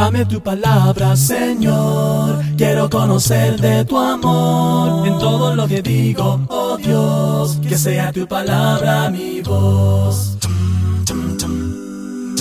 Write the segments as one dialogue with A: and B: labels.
A: Dame tu palabra, Señor. Quiero conocer de tu amor en todo lo que digo, oh Dios. Que sea tu palabra mi voz.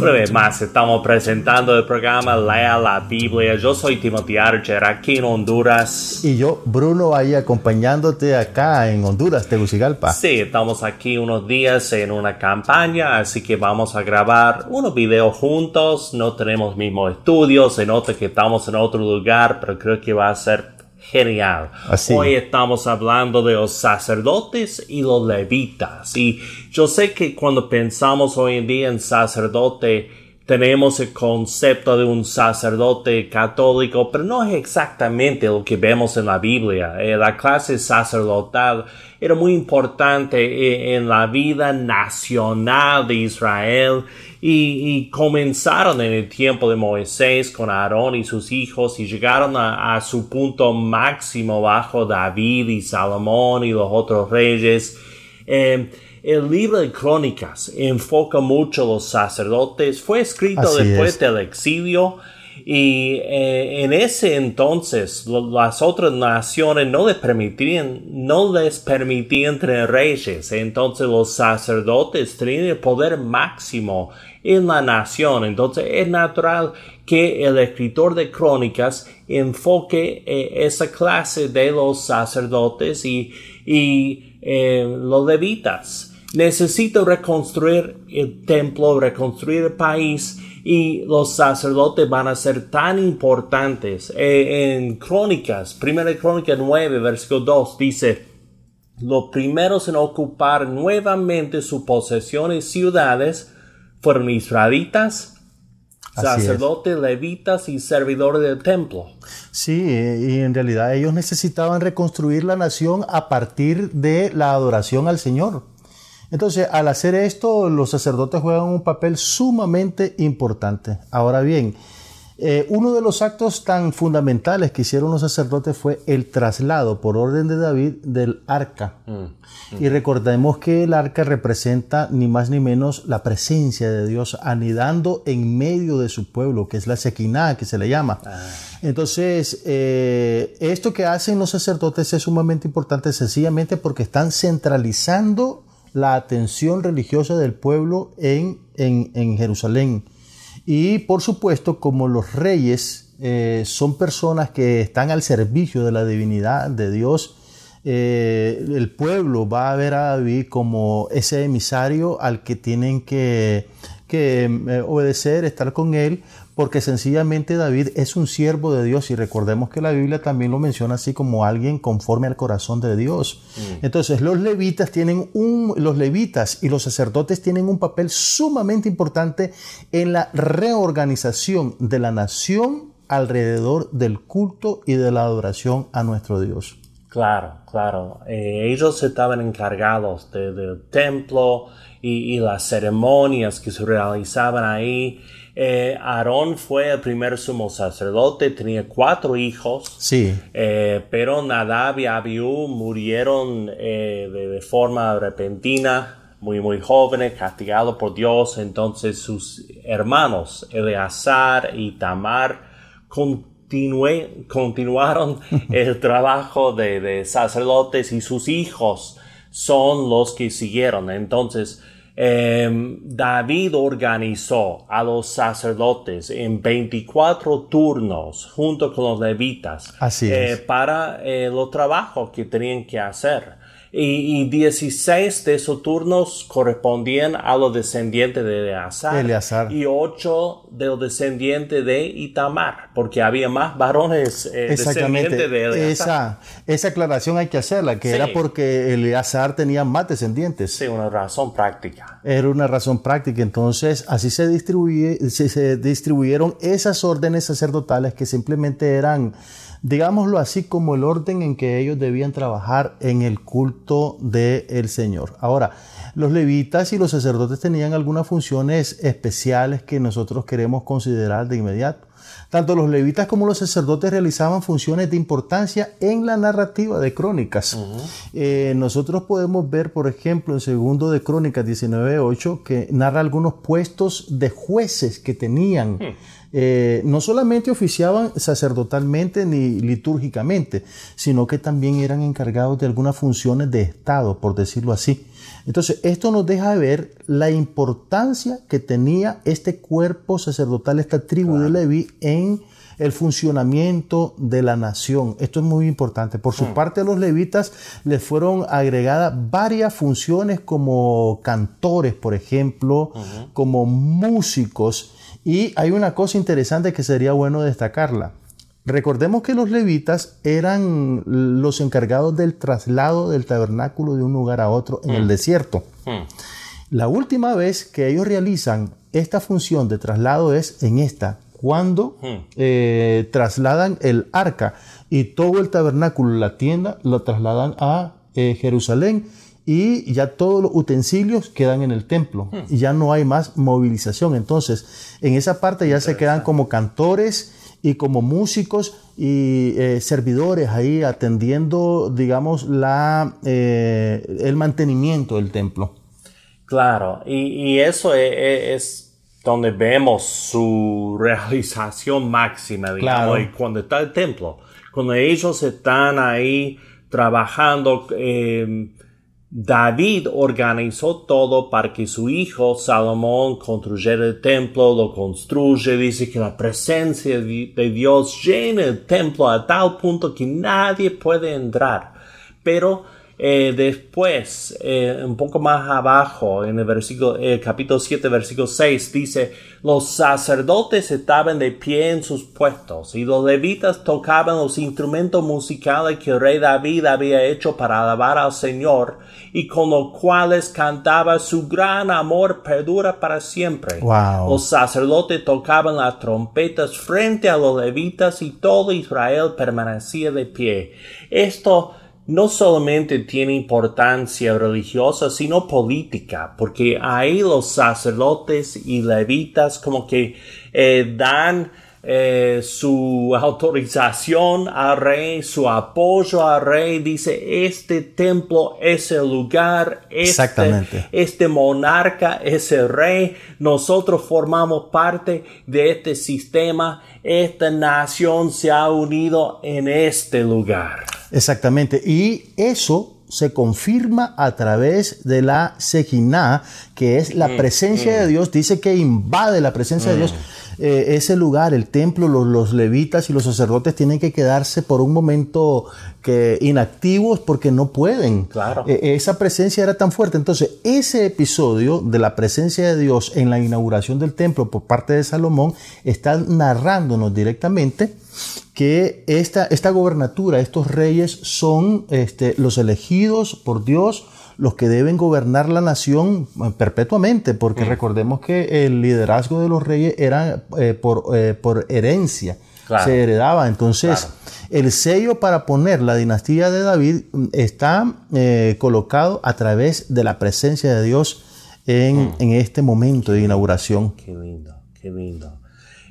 B: Una vez más, estamos presentando el programa Lea la Biblia. Yo soy Timothy Archer, aquí en Honduras.
C: Y yo, Bruno, ahí acompañándote acá en Honduras, Tegucigalpa.
B: Sí, estamos aquí unos días en una campaña, así que vamos a grabar unos videos juntos. No tenemos mismo estudio, se nota que estamos en otro lugar, pero creo que va a ser genial. Hoy estamos hablando de los sacerdotes y los levitas. Y yo sé que cuando pensamos hoy en día en sacerdote, tenemos el concepto de un sacerdote católico, pero no es exactamente lo que vemos en la Biblia. Eh, la clase sacerdotal era muy importante eh, en la vida nacional de Israel y, comenzaron en el tiempo de Moisés con Aarón y sus hijos y llegaron a, su punto máximo bajo David y Salomón y los otros reyes. Eh, el libro de Crónicas enfoca mucho a los sacerdotes. Fue escrito después del exilio. Y eh, en ese entonces las otras naciones no les permitían, no les permitían tener reyes. Entonces los sacerdotes tenían el poder máximo en la nación. Entonces es natural que el escritor de crónicas enfoque eh, esa clase de los sacerdotes y, y eh, los levitas necesito reconstruir el templo, reconstruir el país y los sacerdotes van a ser tan importantes. Eh, en Crónicas, primera Crónica 9, versículo 2 dice, los primeros en ocupar nuevamente sus posesiones ciudades fueron israelitas, sacerdotes, levitas y servidores del templo.
C: Sí, y en realidad ellos necesitaban reconstruir la nación a partir de la adoración al Señor. Entonces, al hacer esto, los sacerdotes juegan un papel sumamente importante. Ahora bien, eh, uno de los actos tan fundamentales que hicieron los sacerdotes fue el traslado por orden de David del arca. Mm, mm. Y recordemos que el arca representa ni más ni menos la presencia de Dios anidando en medio de su pueblo, que es la sequiná, que se le llama. Ah. Entonces, eh, esto que hacen los sacerdotes es sumamente importante sencillamente porque están centralizando la atención religiosa del pueblo en, en, Jerusalén. Y por supuesto, como los reyes eh, son personas que están al servicio de la divinidad de Dios, eh, el pueblo va a ver a David como ese emisario al que tienen que, que eh, obedecer, estar con él, porque sencillamente David es un siervo de Dios y recordemos que la Biblia también lo menciona así como alguien conforme al corazón de Dios. Mm. Entonces los levitas tienen un los levitas y los sacerdotes tienen un papel sumamente importante en la reorganización de la nación alrededor del culto y de la adoración a nuestro Dios.
B: Claro, claro. Eh, ellos estaban encargados del templo y, y las ceremonias que se realizaban ahí. Eh, Aarón fue el primer sumo sacerdote, tenía cuatro hijos.
C: Sí.
B: Eh, pero Nadab y Abiú murieron eh, de, forma repentina, muy, muy jóvenes, castigados por Dios. Entonces sus hermanos, Eleazar y Tamar, continuaron el trabajo de, de sacerdotes y sus hijos son los que siguieron. Entonces, Em, David organizó a los sacerdotes en 24 turnos junto con los levitas
C: eh,
B: para eh, los trabajos que tenían que hacer y, y 16 de esos turnos correspondían a los descendientes de Eleazar, y 8 de los descendientes de Itamar, porque había más varones eh, descendientes de Eleazar.
C: Esa, esa aclaración hay que hacerla, que era porque Eleazar tenía más descendientes.
B: Sí, una razón práctica.
C: Era una razón práctica, entonces así se, distribuye, se distribuyeron esas órdenes sacerdotales que simplemente eran digámoslo así, como el orden en que ellos debían trabajar en el culto del Señor. Ahora, los levitas y los sacerdotes tenían algunas funciones especiales que nosotros queremos considerar de inmediato. Tanto los levitas como los sacerdotes realizaban funciones de importancia en la narrativa de Crónicas. Eh, nosotros podemos ver, por ejemplo, en segundo de Crónicas 19.8, que narra algunos puestos de jueces que tenían. Hmm. Eh, no solamente oficiaban sacerdotalmente ni litúrgicamente, sino que también eran encargados de algunas funciones de Estado, por decirlo así. Entonces, esto nos deja ver la importancia que tenía este cuerpo sacerdotal, esta tribu de Leví, en el funcionamiento de la nación. Esto es muy importante. Por su mm. parte, a los levitas les fueron agregadas varias funciones como cantores, por ejemplo, como músicos. Y hay una cosa interesante que sería bueno destacarla. Recordemos que los levitas eran los encargados del traslado del tabernáculo de un lugar a otro en el mm. desierto. Mm. La última vez que ellos realizan esta función de traslado es en esta, cuando hmm. eh, trasladan el arca y todo el tabernáculo, la tienda, lo trasladan a eh, Jerusalén y ya todos los utensilios quedan en el templo hmm. y ya no hay más movilización. Entonces, en esa parte ya se quedan como cantores y como músicos y eh, servidores ahí atendiendo, digamos, la, el mantenimiento del templo.
B: Claro, y, eso es donde vemos su realización máxima, digamos, y cuando está el templo, cuando ellos están ahí trabajando, em, David organizó todo para que su hijo Salomón construyera el templo, lo construye, dice que la presencia de Dios llena el templo a tal punto que nadie puede entrar. Pero eh, después, eh, un poco más abajo, en el versículo, eh, capítulo 7, versículo 6, dice, los sacerdotes estaban de pie en sus puestos y los levitas tocaban los instrumentos musicales que el rey David había hecho para alabar al Señor y con los cuales cantaba su gran amor perdura para siempre. Los sacerdotes tocaban las trompetas frente a los levitas y todo Israel permanecía de pie. Esto no solamente tiene importancia religiosa, sino política, porque ahí los sacerdotes y levitas como que eh, dan eh, su autorización al rey, su apoyo al rey, dice, este templo es el lugar, este, este monarca es el rey, nosotros formamos parte de este sistema, esta nación se ha unido en este lugar.
C: Exactamente. Y eso se confirma a través de la Sejiná, que es la mm, presencia de mm. Dios, dice que invade la presencia de Dios. Mm. Eh, ese lugar, el templo, los, levitas y los sacerdotes tienen que quedarse por un momento que inactivos porque no pueden.
B: Claro.
C: E, esa presencia era tan fuerte. Entonces, ese episodio de la presencia de Dios en la inauguración del templo por parte de Salomón está narrándonos directamente que esta, esta gobernatura, estos reyes son este, los elegidos por Dios, los que deben gobernar la nación eh, perpetuamente, porque mm. recordemos que el liderazgo de los reyes era eh, por, eh, por, herencia, se heredaba. Entonces, el sello para poner la dinastía de David mm, está colocado a través de la presencia de Dios en, mm. en este momento de inauguración.
B: Qué lindo, qué lindo.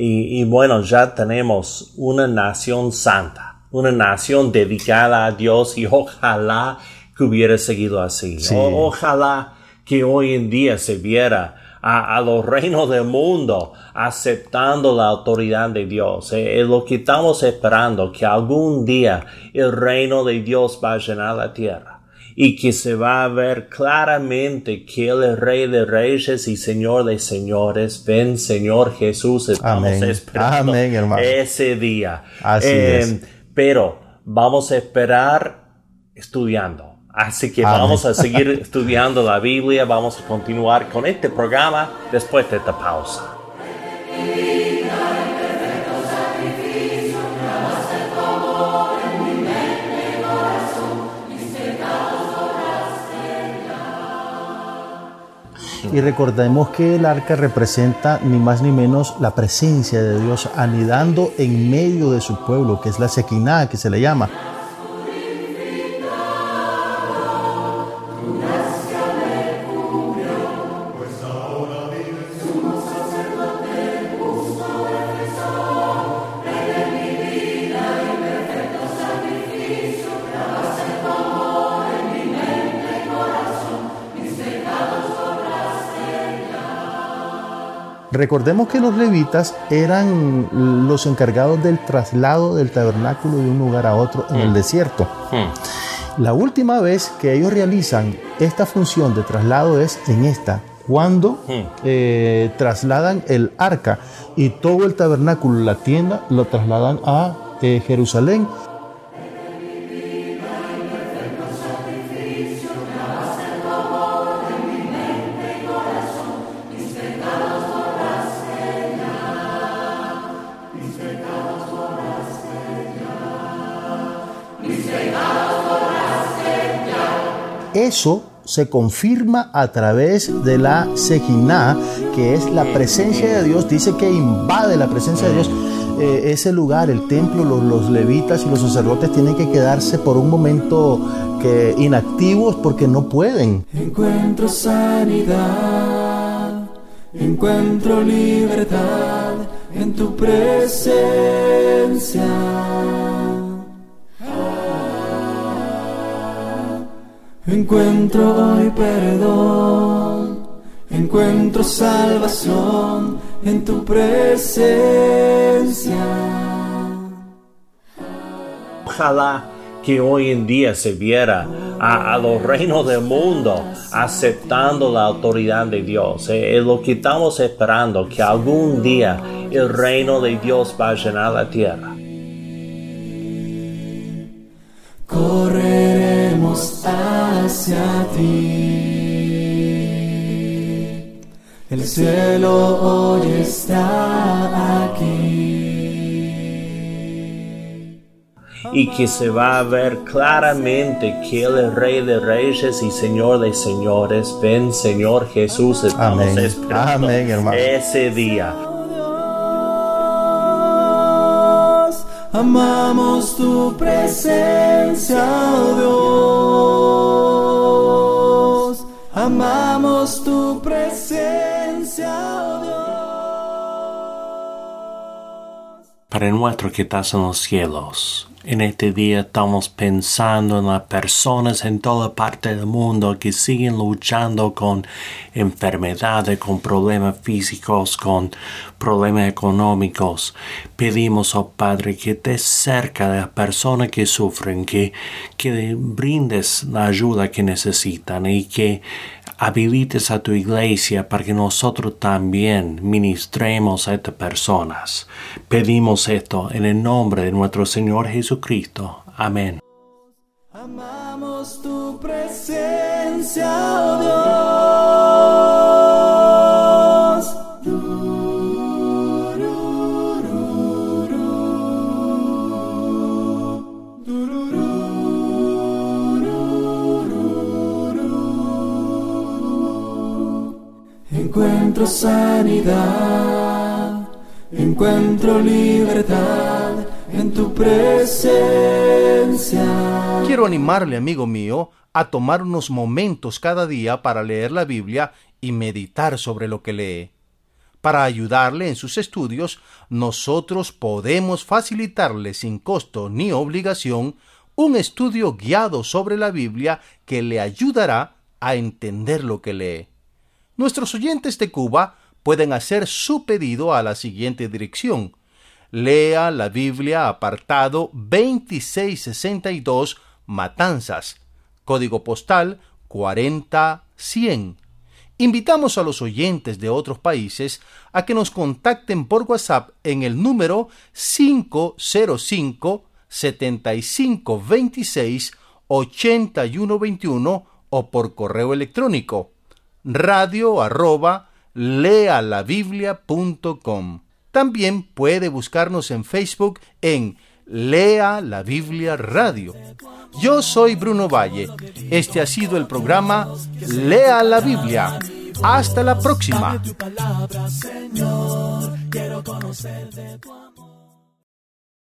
B: Y, y, bueno, ya tenemos una nación santa, una nación dedicada a Dios y ojalá que hubiera seguido así. ojalá que hoy en día se viera a, los reinos del mundo aceptando la autoridad de Dios. Eh, lo que estamos esperando, que algún día el reino de Dios va a llenar la tierra y que se va a ver claramente que Él es Rey de Reyes y Señor de Señores. Ven, Señor Jesús, estamos esperando ese día.
C: Así es.
B: Eh, pero vamos a esperar estudiando Así que vamos a seguir estudiando la Biblia, vamos a continuar con este programa después de esta pausa.
C: Y recordemos que el arca representa ni más ni menos la presencia de Dios anidando en medio de su pueblo, que es la sequiná, que se le llama. Recordemos que los levitas eran los encargados del traslado del tabernáculo de un lugar a otro en el desierto. La última vez que ellos realizan esta función de traslado es en esta, cuando eh, trasladan el arca y todo el tabernáculo, la tienda, lo trasladan a eh, Jerusalén Eso se confirma a través de la Sejiná, que es la presencia de Dios, dice que invade la presencia de Dios. Eh, ese lugar, el templo, los, levitas y los sacerdotes tienen que quedarse por un momento que inactivos porque no pueden.
A: Encuentro sanidad, encuentro libertad en tu presencia. Encuentro hoy perdón, encuentro salvación en tu presencia.
B: Ojalá que hoy en día se viera a, los reinos del mundo aceptando la autoridad de Dios. Eh, es lo que estamos esperando, que algún día el reino de Dios va a llenar la tierra.
A: Hacia ti. El cielo hoy está aquí.
B: Y que se va a ver claramente que Él es Rey de Reyes y Señor de Señores. Ven, Señor Jesús, estamos
C: Amén.
B: esperando
C: Amén, hermano.
B: ese día.
A: Amamos tu presencia, oh Dios. Amamos tu presencia, oh
B: Para nuestro que estás en los cielos, en este día estamos pensando en las personas en toda parte del mundo que siguen luchando con enfermedades, con problemas físicos, con problemas económicos. Pedimos, oh Padre, que estés cerca de las personas que sufren, que, que brindes la ayuda que necesitan y que habilites a tu iglesia para que nosotros también ministremos a estas personas. Pedimos esto en el nombre de nuestro Señor Jesucristo. Amén.
A: Amamos tu presencia, oh Encuentro sanidad, encuentro libertad en tu presencia.
C: Quiero animarle, amigo mío, a tomar unos momentos cada día para leer la Biblia y meditar sobre lo que lee. Para ayudarle en sus estudios, nosotros podemos facilitarle sin costo ni obligación un estudio guiado sobre la Biblia que le ayudará a entender lo que lee. Nuestros oyentes de Cuba pueden hacer su pedido a la siguiente dirección. Lea la Biblia apartado 2662 Matanzas, código postal 40100. Invitamos a los oyentes de otros países a que nos contacten por WhatsApp en el número 505 7526 8121 o por correo electrónico radio arroba lealabiblia.com. También puede buscarnos en Facebook en Lea la Biblia Radio. Yo soy Bruno Valle. Este ha sido el programa Lea la Biblia. Hasta la próxima.